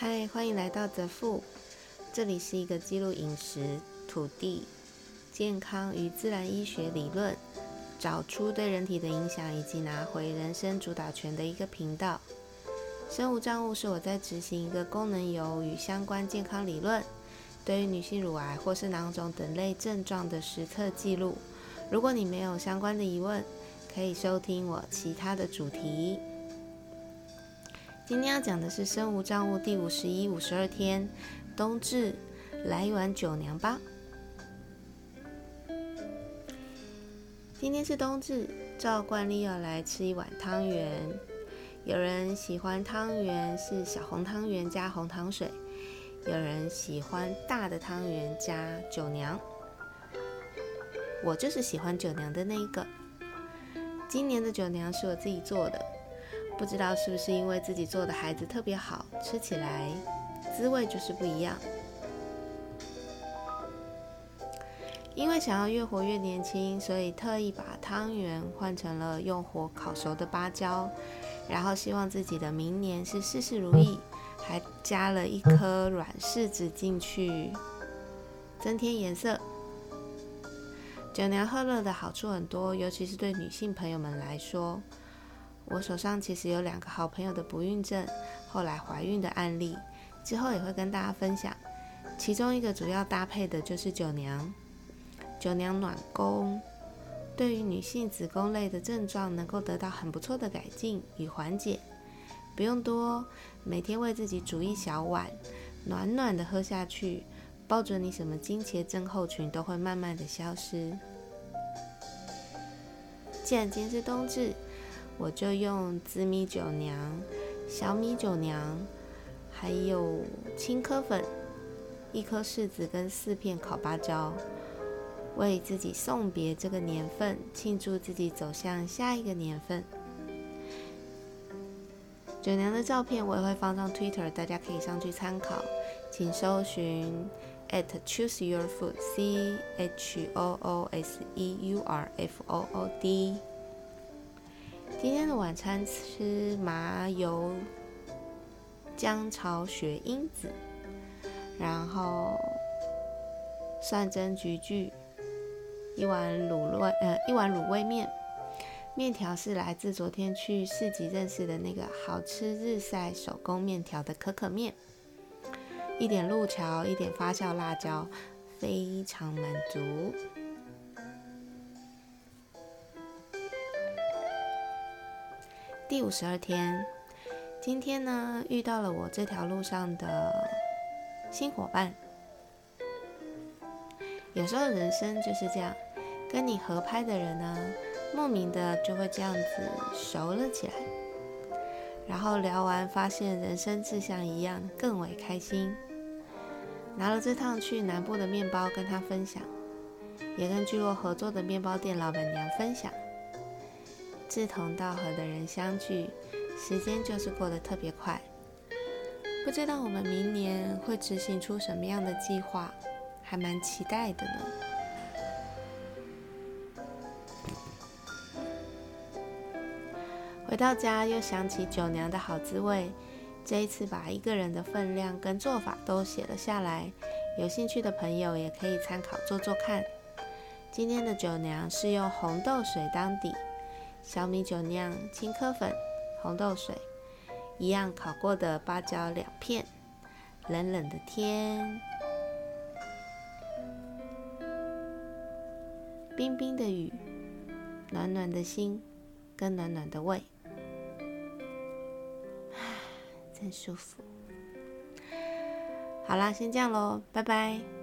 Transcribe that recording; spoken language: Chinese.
嗨，欢迎来到泽富，这里是一个记录饮食、土地、健康与自然医学理论，找出对人体的影响，以及拿回人生主导权的一个频道。生物账务是我在执行一个功能油与相关健康理论，对于女性乳癌或是囊肿等类症状的实测记录。如果你没有相关的疑问，可以收听我其他的主题。今天要讲的是生无账务第五十一、五十二天，冬至，来一碗酒娘吧。今天是冬至，照惯例要来吃一碗汤圆。有人喜欢汤圆是小红汤圆加红糖水，有人喜欢大的汤圆加酒娘。我就是喜欢酒娘的那一个。今年的酒娘是我自己做的，不知道是不是因为自己做的孩子特别好吃起来滋味就是不一样。因为想要越活越年轻，所以特意把汤圆换成了用火烤熟的芭蕉，然后希望自己的明年是事事如意，还加了一颗软柿子进去，增添颜色。酒娘喝了的好处很多，尤其是对女性朋友们来说。我手上其实有两个好朋友的不孕症，后来怀孕的案例，之后也会跟大家分享。其中一个主要搭配的就是酒娘。酒娘暖宫，对于女性子宫类的症状能够得到很不错的改进与缓解。不用多，每天为自己煮一小碗，暖暖的喝下去。抱准你什么经前症候群都会慢慢的消失。既然今天是冬至，我就用紫米酒娘、小米酒娘，还有青稞粉、一颗柿子跟四片烤芭蕉，为自己送别这个年份，庆祝自己走向下一个年份。酒娘的照片我也会放上 Twitter，大家可以上去参考，请搜寻。at choose your food c h o o s e u r f o o d。今天的晚餐吃麻油姜炒雪英子，然后蒜蒸菊苣，一碗卤味呃一碗卤味面，面条是来自昨天去市集认识的那个好吃日晒手工面条的可可面。一点路桥，一点发酵辣椒，非常满足。第五十二天，今天呢遇到了我这条路上的新伙伴。有时候人生就是这样，跟你合拍的人呢，莫名的就会这样子熟了起来。然后聊完，发现人生志向一样，更为开心。拿了这趟去南部的面包跟他分享，也跟聚落合作的面包店老板娘分享。志同道合的人相聚，时间就是过得特别快。不知道我们明年会执行出什么样的计划，还蛮期待的呢。回到家又想起酒娘的好滋味。这一次把一个人的分量跟做法都写了下来，有兴趣的朋友也可以参考做做看。今天的酒娘是用红豆水当底，小米酒酿、青稞粉、红豆水，一样烤过的芭蕉两片。冷冷的天，冰冰的雨，暖暖的心，跟暖暖的胃。真舒服。好啦，先这样喽，拜拜。